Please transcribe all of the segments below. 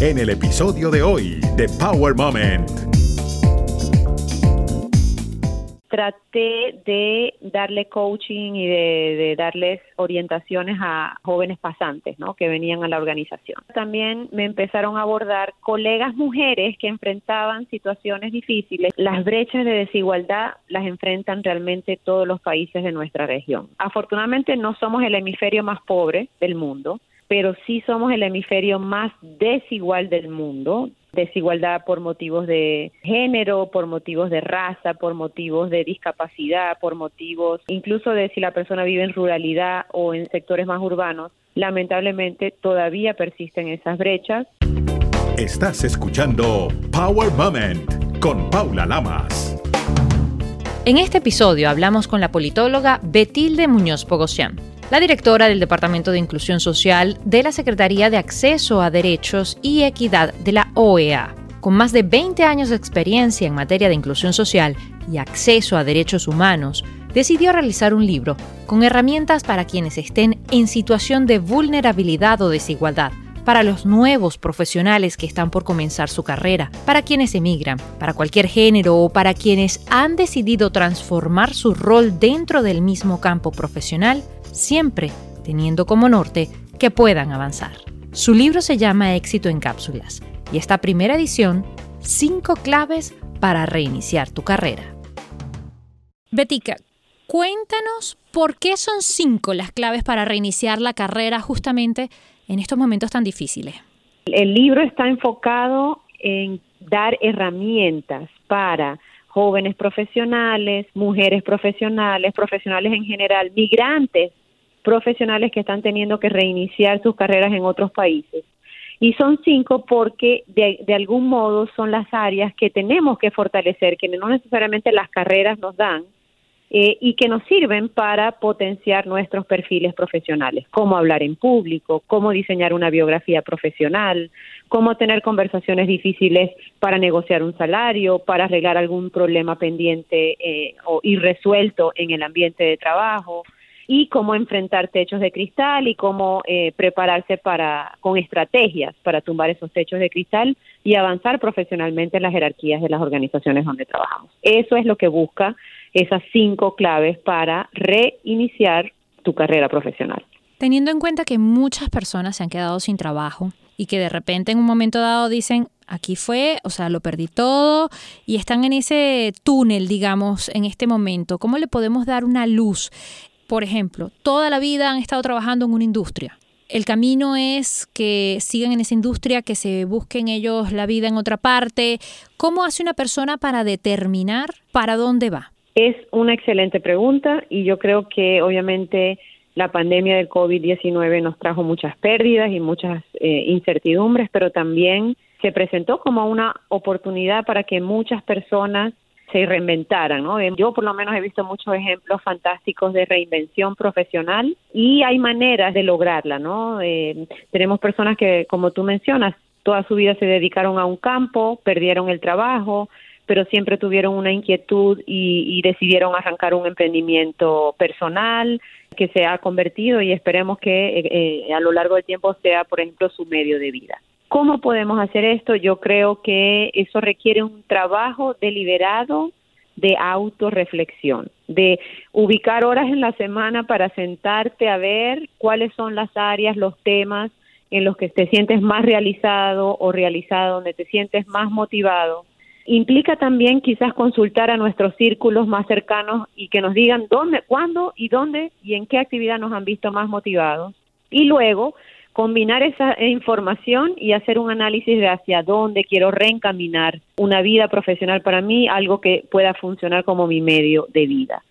en el episodio de hoy de Power Moment. traté de darle coaching y de, darles orientaciones a jóvenes pasantes ¿no? que venían a la organización. También me empezaron a abordar colegas mujeres que enfrentaban situaciones difíciles. Las brechas de desigualdad las enfrentan realmente todos los países de nuestra región. Afortunadamente no somos el hemisferio más pobre del mundo, pero sí somos el hemisferio más desigual del mundo desigualdad por motivos de género, por motivos de raza, por motivos de discapacidad, por motivos incluso de si la persona vive en ruralidad o en sectores más urbanos. Lamentablemente todavía persisten esas brechas. Estás escuchando Power Moment con Paula Lamas. En este episodio hablamos con la politóloga Betilde Muñoz Pogosian la directora del Departamento de Inclusión Social de la Secretaría de Acceso a Derechos y Equidad de la OEA. Con más de 20 años de experiencia en materia de inclusión social y acceso a derechos humanos, decidió realizar un libro con herramientas para quienes estén en situación de vulnerabilidad o desigualdad, para los nuevos profesionales que están por comenzar su carrera, para quienes emigran, para cualquier género o para quienes han decidido transformar su rol dentro del mismo campo profesional siempre teniendo como norte que puedan avanzar. Su libro se llama Éxito en Cápsulas y esta primera edición, cinco claves para reiniciar tu carrera. Betica, cuéntanos por qué son cinco las claves para reiniciar la carrera justamente en estos momentos tan difíciles. El libro está enfocado en dar herramientas para jóvenes profesionales, mujeres profesionales, profesionales en general, migrantes profesionales que están teniendo que reiniciar sus carreras en otros países. Y son cinco porque de, de, algún modo son las áreas que tenemos que fortalecer, que no necesariamente las carreras nos dan, eh, y que nos sirven para potenciar nuestros perfiles profesionales, cómo hablar en público, cómo diseñar una biografía profesional, cómo tener conversaciones difíciles para negociar un salario, para arreglar algún problema pendiente eh, o irresuelto en el ambiente de trabajo, y cómo enfrentar techos de cristal y cómo eh, prepararse para con estrategias para tumbar esos techos de cristal y avanzar profesionalmente en las jerarquías de las organizaciones donde trabajamos. Eso es lo que busca esas cinco claves para reiniciar tu carrera profesional. Teniendo en cuenta que muchas personas se han quedado sin trabajo y que de repente en un momento dado dicen, aquí fue, o sea, lo perdí todo y están en ese túnel, digamos, en este momento, ¿cómo le podemos dar una luz por ejemplo, toda la vida han estado trabajando en una industria. El camino es que sigan en esa industria, que se busquen ellos la vida en otra parte. ¿Cómo hace una persona para determinar para dónde va? Es una excelente pregunta y yo creo que obviamente la pandemia del COVID-19 nos trajo muchas pérdidas y muchas eh, incertidumbres, pero también se presentó como una oportunidad para que muchas personas se reinventaran, ¿no? Yo por lo menos he visto muchos ejemplos fantásticos de reinvención profesional y hay maneras de lograrla, ¿no? Eh, tenemos personas que, como tú mencionas, toda su vida se dedicaron a un campo, perdieron el trabajo, pero siempre tuvieron una inquietud y, decidieron arrancar un emprendimiento personal que se ha convertido y esperemos que eh, eh, a lo largo del tiempo sea, por ejemplo, su medio de vida. ¿Cómo podemos hacer esto? Yo creo que eso requiere un trabajo deliberado de autorreflexión, de ubicar horas en la semana para sentarte a ver cuáles son las áreas, los temas en los que te sientes más realizado o realizado, donde te sientes más motivado. Implica también quizás consultar a nuestros círculos más cercanos y que nos digan dónde, cuándo y dónde y en qué actividad nos han visto más motivados. Y luego combinar esa información y hacer un análisis de hacia dónde quiero reencaminar una vida profesional para mí, algo que pueda funcionar como mi medio de vida.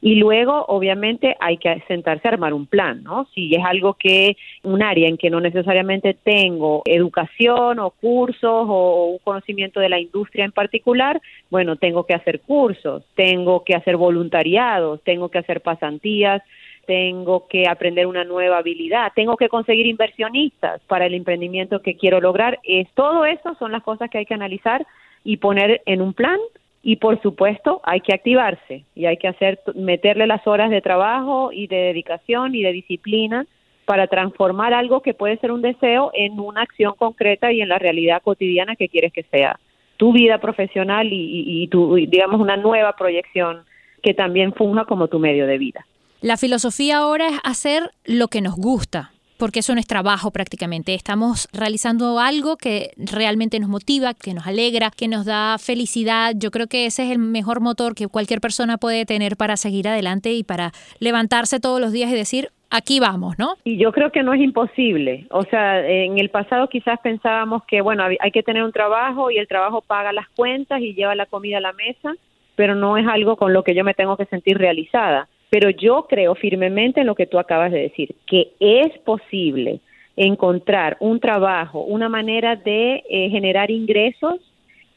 Y luego, obviamente, hay que sentarse a armar un plan, ¿no? Si es algo que, un área en que no necesariamente tengo educación o cursos o un conocimiento de la industria en particular, bueno, tengo que hacer cursos, tengo que hacer voluntariados, tengo que hacer pasantías, tengo que aprender una nueva habilidad, tengo que conseguir inversionistas para el emprendimiento que quiero lograr. Es, todo eso son las cosas que hay que analizar y poner en un plan y por supuesto hay que activarse y hay que hacer meterle las horas de trabajo y de dedicación y de disciplina para transformar algo que puede ser un deseo en una acción concreta y en la realidad cotidiana que quieres que sea tu vida profesional y, tu, digamos, una nueva proyección que también funja como tu medio de vida. La filosofía ahora es hacer lo que nos gusta, porque eso no es trabajo prácticamente. Estamos realizando algo que realmente nos motiva, que nos alegra, que nos da felicidad. Yo creo que ese es el mejor motor que cualquier persona puede tener para seguir adelante y para levantarse todos los días y decir, aquí vamos, ¿no? Y yo creo que no es imposible. O sea, en el pasado quizás pensábamos que, bueno, hay que tener un trabajo y el trabajo paga las cuentas y lleva la comida a la mesa, pero no es algo con lo que yo me tengo que sentir realizada. Pero yo creo firmemente en lo que tú acabas de decir, que es posible encontrar un trabajo, una manera de eh, generar ingresos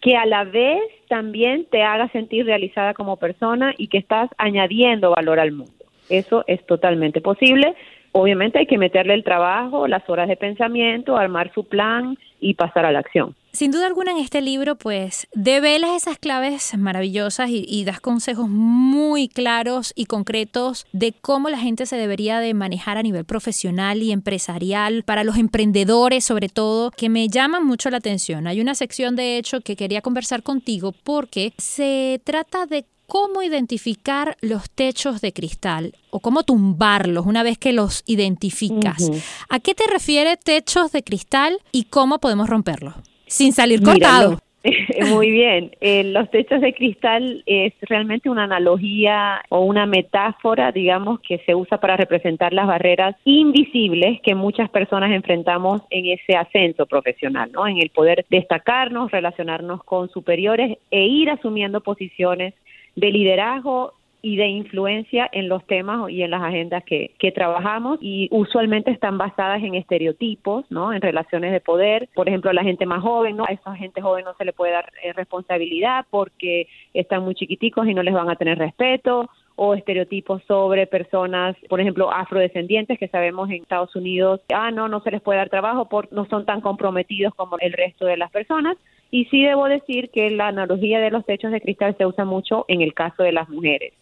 que a la vez también te haga sentir realizada como persona y que estás añadiendo valor al mundo. Eso es totalmente posible. Obviamente hay que meterle el trabajo, las horas de pensamiento, armar su plan y pasar a la acción. Sin duda alguna en este libro pues develas esas claves maravillosas y, das consejos muy claros y concretos de cómo la gente se debería de manejar a nivel profesional y empresarial, para los emprendedores sobre todo, que me llaman mucho la atención. Hay una sección de hecho que quería conversar contigo porque se trata de cómo identificar los techos de cristal o cómo tumbarlos una vez que los identificas. ¿A qué te refiere techos de cristal y cómo podemos romperlos? Sin salir cortado. Muy bien. Eh, los techos de cristal es realmente una analogía o una metáfora, digamos, que se usa para representar las barreras invisibles que muchas personas enfrentamos en ese ascenso profesional, ¿no? En el poder destacarnos, relacionarnos con superiores e ir asumiendo posiciones de liderazgo y de influencia en los temas y en las agendas que, que trabajamos y usualmente están basadas en estereotipos, ¿no? En relaciones de poder. Por ejemplo, la gente más joven, ¿no? A esa gente joven no se le puede dar eh, responsabilidad porque están muy chiquiticos y no les van a tener respeto o estereotipos sobre personas, por ejemplo, afrodescendientes que sabemos en Estados Unidos, ah, no, no se les puede dar trabajo porque no son tan comprometidos como el resto de las personas. Y sí debo decir que la analogía de los techos de cristal se usa mucho en el caso de las mujeres,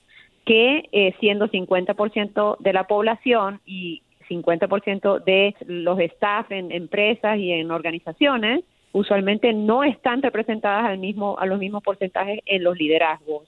que eh, siendo 50% de la población y 50% de los staff en empresas y en organizaciones, usualmente no están representadas al mismo, a los mismos porcentajes en los liderazgos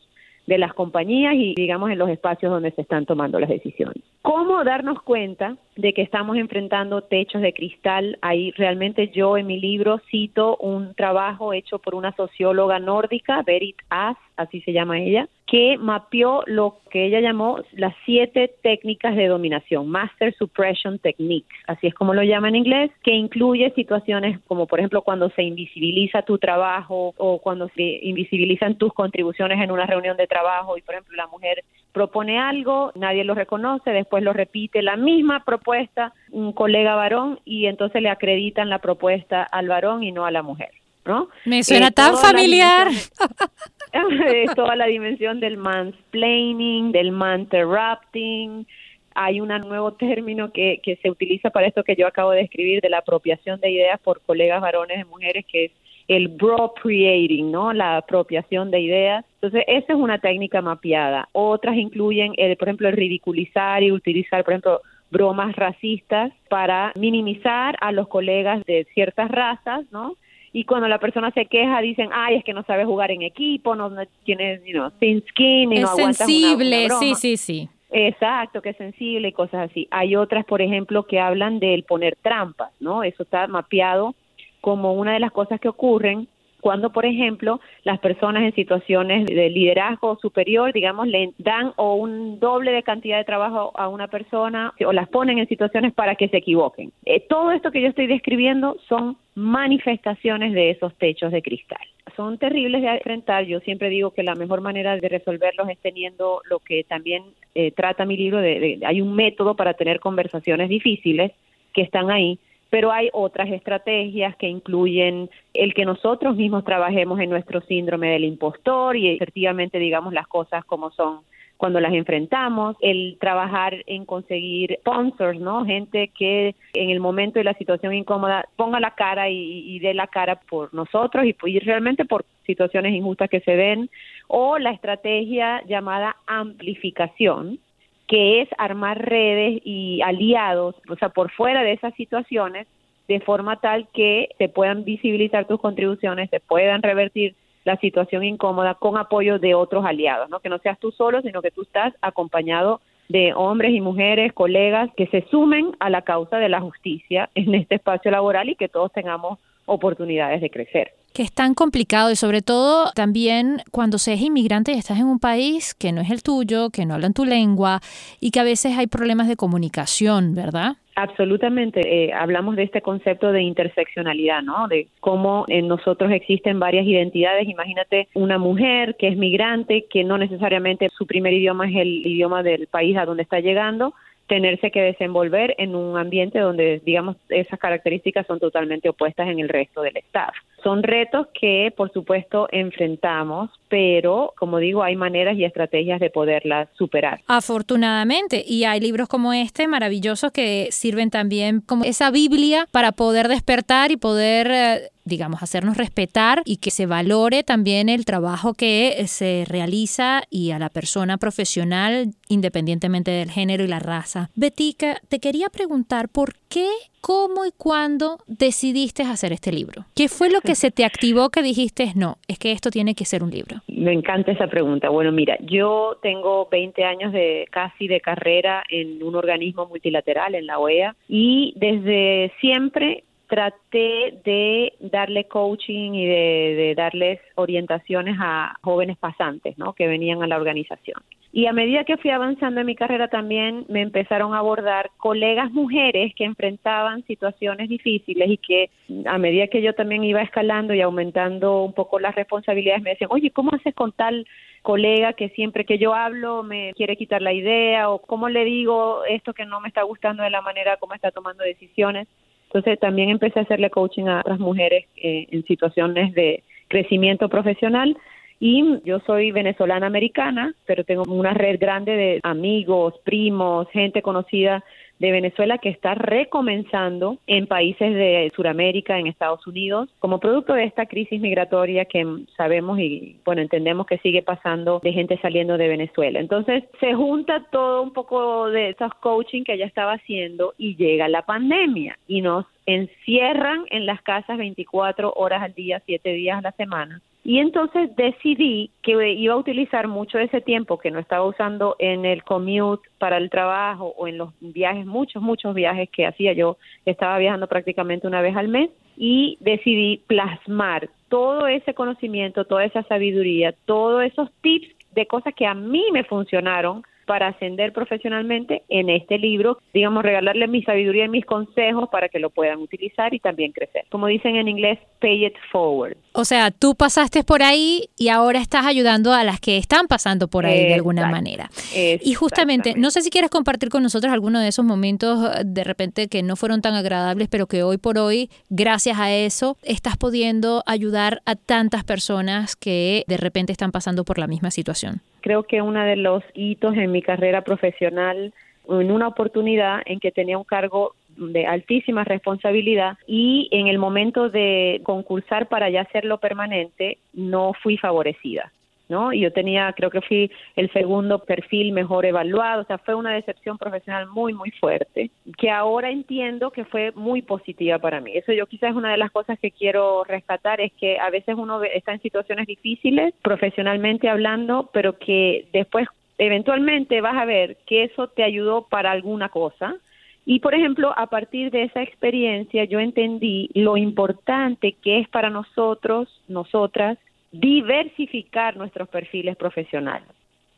de las compañías y digamos en los espacios donde se están tomando las decisiones. ¿Cómo darnos cuenta de que estamos enfrentando techos de cristal? Ahí realmente yo en mi libro cito un trabajo hecho por una socióloga nórdica, Berit As, así se llama ella, que mapeó lo que ella llamó las siete técnicas de dominación, Master Suppression Techniques, así es como lo llama en inglés, que incluye situaciones como por ejemplo cuando se invisibiliza tu trabajo o cuando se invisibilizan tus contribuciones en una reunión de trabajo y por ejemplo la mujer propone algo, nadie lo reconoce, después lo repite la misma propuesta un colega varón y entonces le acreditan la propuesta al varón y no a la mujer. ¿no? Me suena eh, tan familiar. es toda la dimensión del mansplaining, del interrupting. Hay un nuevo término que, que se utiliza para esto que yo acabo de escribir, de la apropiación de ideas por colegas varones y mujeres, que es el bro-creating, ¿no? La apropiación de ideas. Entonces, esa es una técnica mapeada. Otras incluyen, el, por ejemplo, el ridiculizar y utilizar, por ejemplo, bromas racistas para minimizar a los colegas de ciertas razas, ¿no? Y cuando la persona se queja dicen, ay, es que no sabe jugar en equipo, no, no tienes, you know, thin skin y es no aguantas sensible, una, sí, sí, sí. Exacto, que es sensible y cosas así. Hay otras, por ejemplo, que hablan del poner trampas, ¿no? Eso está mapeado como una de las cosas que ocurren cuando, por ejemplo, las personas en situaciones de liderazgo superior, digamos, le dan o un doble de cantidad de trabajo a una persona o las ponen en situaciones para que se equivoquen. Eh, todo esto que yo estoy describiendo son manifestaciones de esos techos de cristal. Son terribles de enfrentar. Yo siempre digo que la mejor manera de resolverlos es teniendo lo que también eh, trata mi libro. de, hay un método para tener conversaciones difíciles que están ahí pero hay otras estrategias que incluyen el que nosotros mismos trabajemos en nuestro síndrome del impostor y efectivamente digamos las cosas como son cuando las enfrentamos, el trabajar en conseguir sponsors, ¿no? Gente que en el momento de la situación incómoda ponga la cara y, dé la cara por nosotros y, y realmente por situaciones injustas que se den, o la estrategia llamada amplificación, que es armar redes y aliados, o sea, por fuera de esas situaciones, de forma tal que se puedan visibilizar tus contribuciones, se puedan revertir la situación incómoda con apoyo de otros aliados, ¿no? Que no seas tú solo, sino que tú estás acompañado de hombres y mujeres, colegas que se sumen a la causa de la justicia en este espacio laboral y que todos tengamos oportunidades de crecer que es tan complicado y sobre todo también cuando se es inmigrante y estás en un país que no es el tuyo, que no hablan tu lengua y que a veces hay problemas de comunicación, ¿verdad? Absolutamente. Eh, hablamos de este concepto de interseccionalidad, ¿no? De cómo en nosotros existen varias identidades. Imagínate una mujer que es migrante, que no necesariamente su primer idioma es el idioma del país a donde está llegando, tenerse que desenvolver en un ambiente donde, digamos, esas características son totalmente opuestas en el resto del Estado. Son retos que, por supuesto, enfrentamos, pero, como digo, hay maneras y estrategias de poderlas superar. Afortunadamente, y hay libros como este maravillosos que sirven también como esa Biblia para poder despertar y poder eh, digamos, hacernos respetar y que se valore también el trabajo que se realiza y a la persona profesional independientemente del género y la raza. Betica, te quería preguntar por qué, cómo y cuándo decidiste hacer este libro. ¿Qué fue lo que se te activó que dijiste, no, es que esto tiene que ser un libro? Me encanta esa pregunta. Bueno, mira, yo tengo 20 años de casi de carrera en un organismo multilateral, en la OEA, y desde siempre traté de darle coaching y de, darles orientaciones a jóvenes pasantes, ¿no? Que venían a la organización. Y a medida que fui avanzando en mi carrera también me empezaron a abordar colegas mujeres que enfrentaban situaciones difíciles y que a medida que yo también iba escalando y aumentando un poco las responsabilidades me decían, oye, ¿cómo haces con tal colega que siempre que yo hablo me quiere quitar la idea o cómo le digo esto que no me está gustando de la manera como está tomando decisiones? Entonces también empecé a hacerle coaching a otras mujeres eh, en situaciones de crecimiento profesional. Y yo soy venezolana americana, pero tengo una red grande de amigos, primos, gente conocida de Venezuela que está recomenzando en países de Sudamérica, en Estados Unidos, como producto de esta crisis migratoria que sabemos y bueno, entendemos que sigue pasando de gente saliendo de Venezuela. Entonces, se junta todo un poco de esos coaching que ella estaba haciendo y llega la pandemia y nos encierran en las casas 24 horas al día, 7 días a la semana y entonces decidí que iba a utilizar mucho de ese tiempo que no estaba usando en el commute para el trabajo o en los viajes, muchos, muchos viajes que hacía yo. Estaba viajando prácticamente una vez al mes y decidí plasmar todo ese conocimiento, toda esa sabiduría, todos esos tips de cosas que a mí me funcionaron para ascender profesionalmente en este libro, digamos, regalarle mi sabiduría y mis consejos para que lo puedan utilizar y también crecer. Como dicen en inglés, pay it forward. O sea, tú pasaste por ahí y ahora estás ayudando a las que están pasando por ahí de alguna manera. Y justamente, no sé si quieres compartir con nosotros alguno de esos momentos de repente que no fueron tan agradables, pero que hoy por hoy, gracias a eso, estás pudiendo ayudar a tantas personas que de repente están pasando por la misma situación. Creo que uno de los hitos en mi carrera profesional, en una oportunidad en que tenía un cargo de altísima responsabilidad y en el momento de concursar para ya hacerlo permanente no fui favorecida. ¿no? Y yo tenía, creo que fui el segundo perfil mejor evaluado, o sea, fue una decepción profesional muy, muy fuerte, que ahora entiendo que fue muy positiva para mí. Eso yo quizás es una de las cosas que quiero rescatar, es que a veces uno está en situaciones difíciles, profesionalmente hablando, pero que después eventualmente vas a ver que eso te ayudó para alguna cosa. Y, por ejemplo, a partir de esa experiencia yo entendí lo importante que es para nosotros, nosotras, diversificar nuestros perfiles profesionales,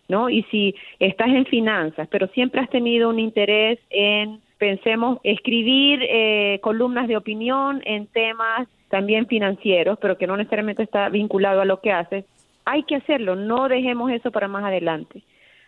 ¿no? Y si estás en finanzas, pero siempre has tenido un interés en, pensemos, escribir eh, columnas de opinión en temas también financieros, pero que no necesariamente está vinculado a lo que haces, hay que hacerlo, no dejemos eso para más adelante.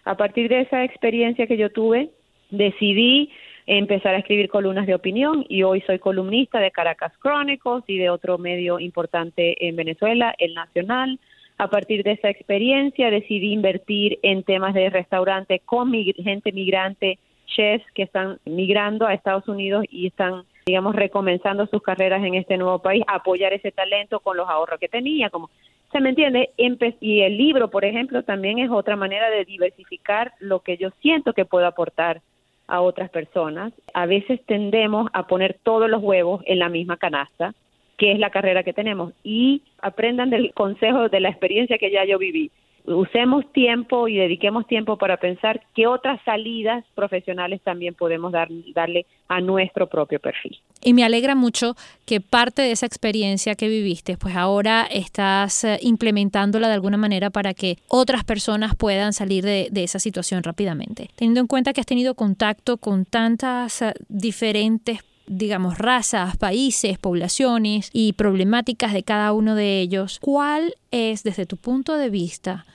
A partir de esa experiencia que yo tuve, decidí empezar a escribir columnas de opinión y hoy soy columnista de Caracas Chronicles y de otro medio importante en Venezuela, El Nacional. A partir de esa experiencia decidí invertir en temas de restaurante con gente migrante, chefs que están migrando a Estados Unidos y están digamos, recomenzando sus carreras en este nuevo país, apoyar ese talento con los ahorros que tenía, como ¿Se me entiende? Y el libro, por ejemplo, también es otra manera de diversificar lo que yo siento que puedo aportar a otras personas. A veces tendemos a poner todos los huevos en la misma canasta, que es la carrera que tenemos, y aprendan del consejo de la experiencia que ya yo viví usemos tiempo y dediquemos tiempo para pensar qué otras salidas profesionales también podemos dar, darle a nuestro propio perfil. Y me alegra mucho que parte de esa experiencia que viviste, pues ahora estás eh, implementándola de alguna manera para que otras personas puedan salir de, de esa situación rápidamente. Teniendo en cuenta que has tenido contacto con tantas eh, diferentes digamos, razas, países, poblaciones y problemáticas de cada uno de ellos, ¿cuál es, desde tu punto de vista,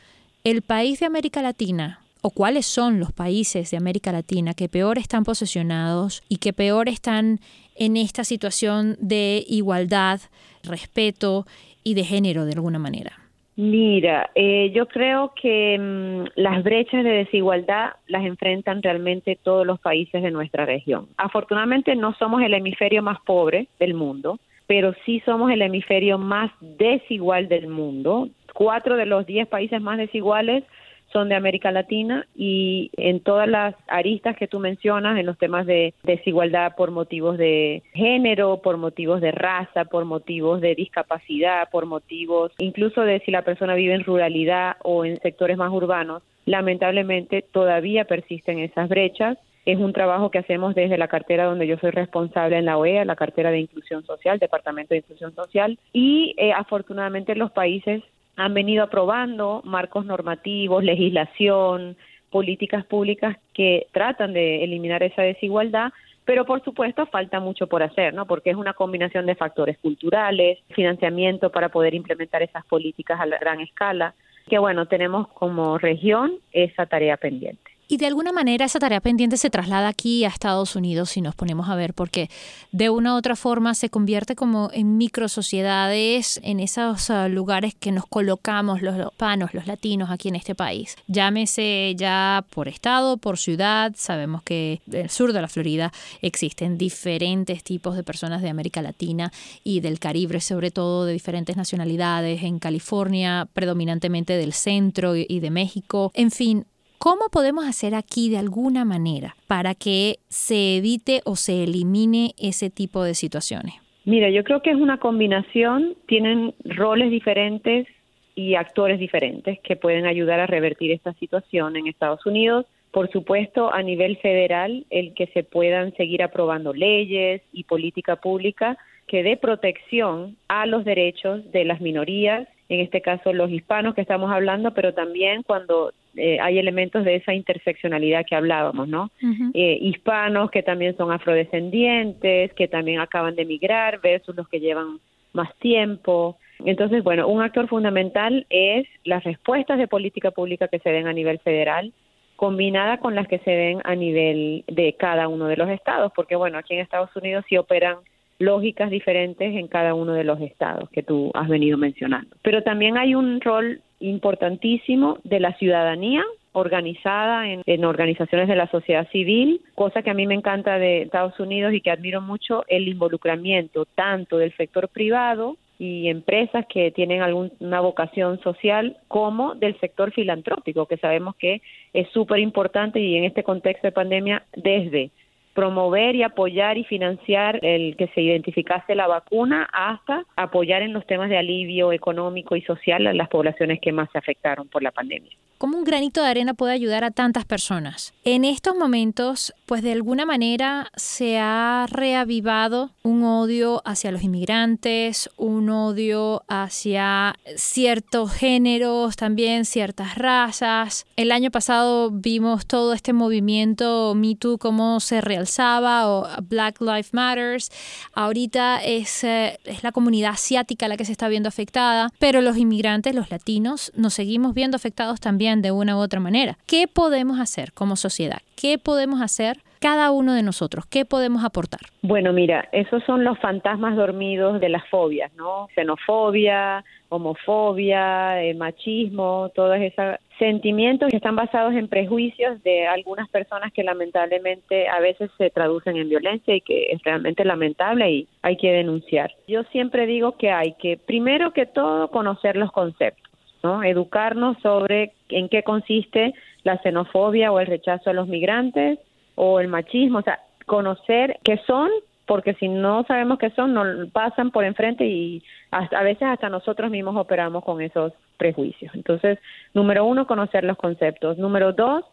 el país de América Latina o cuáles son los países de América Latina que peor están posesionados y que peor están en esta situación de igualdad, respeto y de género de alguna manera? Mira, eh, yo creo que mm, las brechas de desigualdad las enfrentan realmente todos los países de nuestra región. Afortunadamente no somos el hemisferio más pobre del mundo, pero sí somos el hemisferio más desigual del mundo cuatro de los diez países más desiguales son de América Latina y en todas las aristas que tú mencionas, en los temas de desigualdad por motivos de género, por motivos de raza, por motivos de discapacidad, por motivos incluso de si la persona vive en ruralidad o en sectores más urbanos, lamentablemente todavía persisten esas brechas. Es un trabajo que hacemos desde la cartera donde yo soy responsable en la OEA, la cartera de Inclusión Social, Departamento de Inclusión Social, y eh, afortunadamente los países han venido aprobando marcos normativos, legislación, políticas públicas que tratan de eliminar esa desigualdad, pero por supuesto falta mucho por hacer, ¿no? Porque es una combinación de factores culturales, financiamiento para poder implementar esas políticas a la gran escala, que bueno, tenemos como región esa tarea pendiente. Y de alguna manera esa tarea pendiente se traslada aquí a Estados Unidos si nos ponemos a ver, porque de una u otra forma se convierte como en micro sociedades, en esos ah, lugares que nos colocamos los hispanos, los latinos aquí en este país. Llámese ya por estado, por ciudad, sabemos que en el sur de la Florida existen diferentes tipos de personas de América Latina y del Caribe, sobre todo de diferentes nacionalidades, en California predominantemente del centro y de México. En fin, ¿Cómo podemos hacer aquí de alguna manera para que se evite o se elimine ese tipo de situaciones? Mira, yo creo que es una combinación, tienen roles diferentes y actores diferentes que pueden ayudar a revertir esta situación en Estados Unidos. Por supuesto, a nivel federal, el que se puedan seguir aprobando leyes y política pública que dé protección a los derechos de las minorías, en este caso los hispanos que estamos hablando, pero también cuando eh, hay elementos de esa interseccionalidad que hablábamos, ¿no? Eh, hispanos que también son afrodescendientes, que también acaban de emigrar versus los que llevan más tiempo. Entonces, bueno, un actor fundamental es las respuestas de política pública que se den a nivel federal, combinada con las que se den a nivel de cada uno de los estados, porque bueno, aquí en Estados Unidos sí operan lógicas diferentes en cada uno de los estados que tú has venido mencionando. Pero también hay un rol importantísimo de la ciudadanía organizada en, organizaciones de la sociedad civil, cosa que a mí me encanta de Estados Unidos y que admiro mucho, el involucramiento tanto del sector privado y empresas que tienen alguna vocación social como del sector filantrópico, que sabemos que es súper importante y en este contexto de pandemia desde promover y apoyar y financiar el que se identificase la vacuna hasta apoyar en los temas de alivio económico y social a las poblaciones que más se afectaron por la pandemia. ¿Cómo un granito de arena puede ayudar a tantas personas? En estos momentos, pues de alguna manera se ha reavivado un odio hacia los inmigrantes, un odio hacia ciertos géneros, también ciertas razas. El año pasado vimos todo este movimiento Me Too, cómo se realzaba, o Black Lives Matters. Ahorita es, eh, es la comunidad asiática la que se está viendo afectada, pero los inmigrantes, los latinos, nos seguimos viendo afectados también de una u otra manera. ¿Qué podemos hacer como sociedad? ¿Qué podemos hacer cada uno de nosotros? ¿Qué podemos aportar? Bueno, mira, esos son los fantasmas dormidos de las fobias, ¿no? Xenofobia, homofobia, eh, machismo, todas esas sentimientos que están basados en prejuicios de algunas personas que lamentablemente a veces se traducen en violencia y que es realmente lamentable y hay que denunciar. Yo siempre digo que hay que, primero que todo, conocer los conceptos, ¿no? Educarnos sobre en qué consiste la xenofobia o el rechazo a los migrantes o el machismo, o sea, conocer qué son porque si no sabemos qué son, nos pasan por enfrente y a veces hasta nosotros mismos operamos con esos prejuicios. Entonces, número uno, conocer los conceptos. Número dos,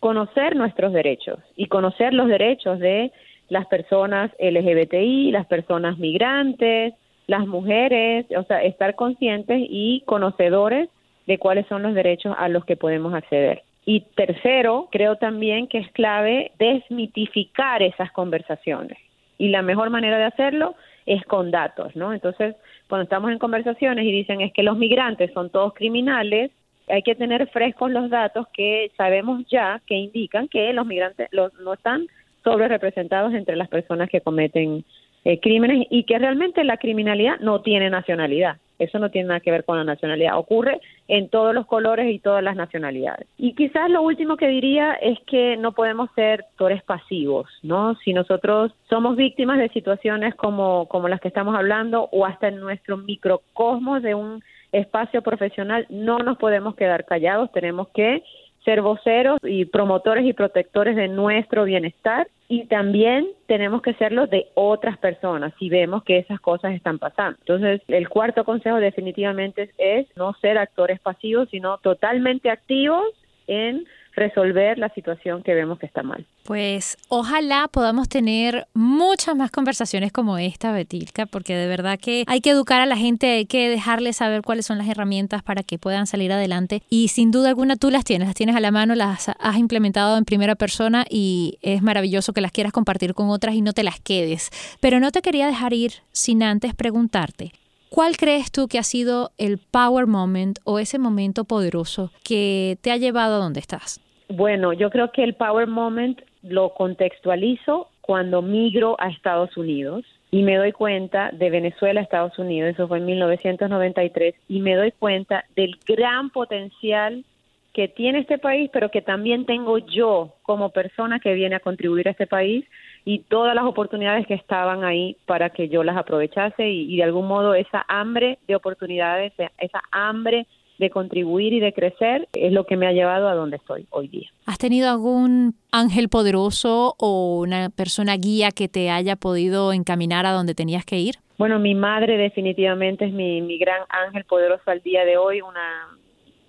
conocer nuestros derechos y conocer los derechos de las personas LGBTI, las personas migrantes, las mujeres, o sea, estar conscientes y conocedores de cuáles son los derechos a los que podemos acceder. Y tercero, creo también que es clave desmitificar esas conversaciones y la mejor manera de hacerlo es con datos, ¿no? Entonces, cuando estamos en conversaciones y dicen es que los migrantes son todos criminales, hay que tener frescos los datos que sabemos ya que indican que los migrantes no están sobre representados entre las personas que cometen eh, crímenes y que realmente la criminalidad no tiene nacionalidad. Eso no tiene nada que ver con la nacionalidad. Ocurre en todos los colores y todas las nacionalidades. Y quizás lo último que diría es que no podemos ser actores pasivos, ¿no? Si nosotros somos víctimas de situaciones como, como las que estamos hablando o hasta en nuestro microcosmos de un espacio profesional, no nos podemos quedar callados, tenemos que ser voceros y promotores y protectores de nuestro bienestar y también tenemos que serlo de otras personas si vemos que esas cosas están pasando. Entonces, el cuarto consejo definitivamente es no ser actores pasivos, sino totalmente activos en resolver la situación que vemos que está mal. Pues ojalá podamos tener muchas más conversaciones como esta, Betilka, porque de verdad que hay que educar a la gente, hay que dejarles saber cuáles son las herramientas para que puedan salir adelante y sin duda alguna tú las tienes, las tienes a la mano, las has implementado en primera persona y es maravilloso que las quieras compartir con otras y no te las quedes. Pero no te quería dejar ir sin antes preguntarte, ¿Cuál crees tú que ha sido el power moment o ese momento poderoso que te ha llevado a donde estás? Bueno, yo creo que el Power Moment lo contextualizo cuando migro a Estados Unidos y me doy cuenta de Venezuela a Estados Unidos, eso fue en 1993, y me doy cuenta del gran potencial que tiene este país, pero que también tengo yo como persona que viene a contribuir a este país y todas las oportunidades que estaban ahí para que yo las aprovechase y, y de algún modo esa hambre de oportunidades, esa hambre de contribuir y de crecer es lo que me ha llevado a donde estoy hoy día. ¿Has tenido algún ángel poderoso o una persona guía que te haya podido encaminar a donde tenías que ir? Bueno, mi madre definitivamente es mi, mi gran ángel poderoso al día de hoy, una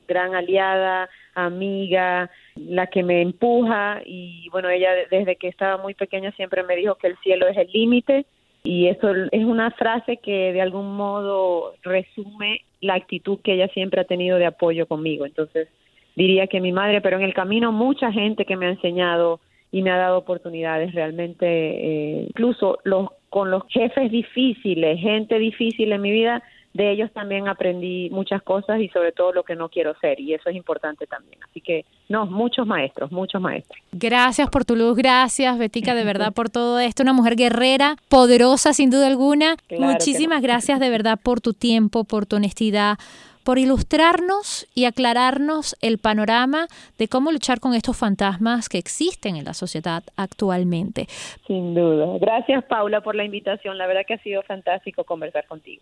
gran aliada, amiga, la que me empuja y bueno, ella desde que estaba muy pequeña siempre me dijo que el cielo es el límite y eso es una frase que de algún modo resume la actitud que ella siempre ha tenido de apoyo conmigo. Entonces, diría que mi madre, pero en el camino mucha gente que me ha enseñado y me ha dado oportunidades realmente, eh, incluso los con los jefes difíciles, gente difícil en mi vida, de ellos también aprendí muchas cosas y sobre todo lo que no quiero ser y eso es importante también. Así que no, muchos maestros, muchos maestros. Gracias por tu luz, gracias Betica de verdad por todo esto, una mujer guerrera, poderosa sin duda alguna. Muchísimas gracias de verdad por tu tiempo, por tu honestidad por ilustrarnos y aclararnos el panorama de cómo luchar con estos fantasmas que existen en la sociedad actualmente. Sin duda. Gracias Paula por la invitación. La verdad que ha sido fantástico conversar contigo.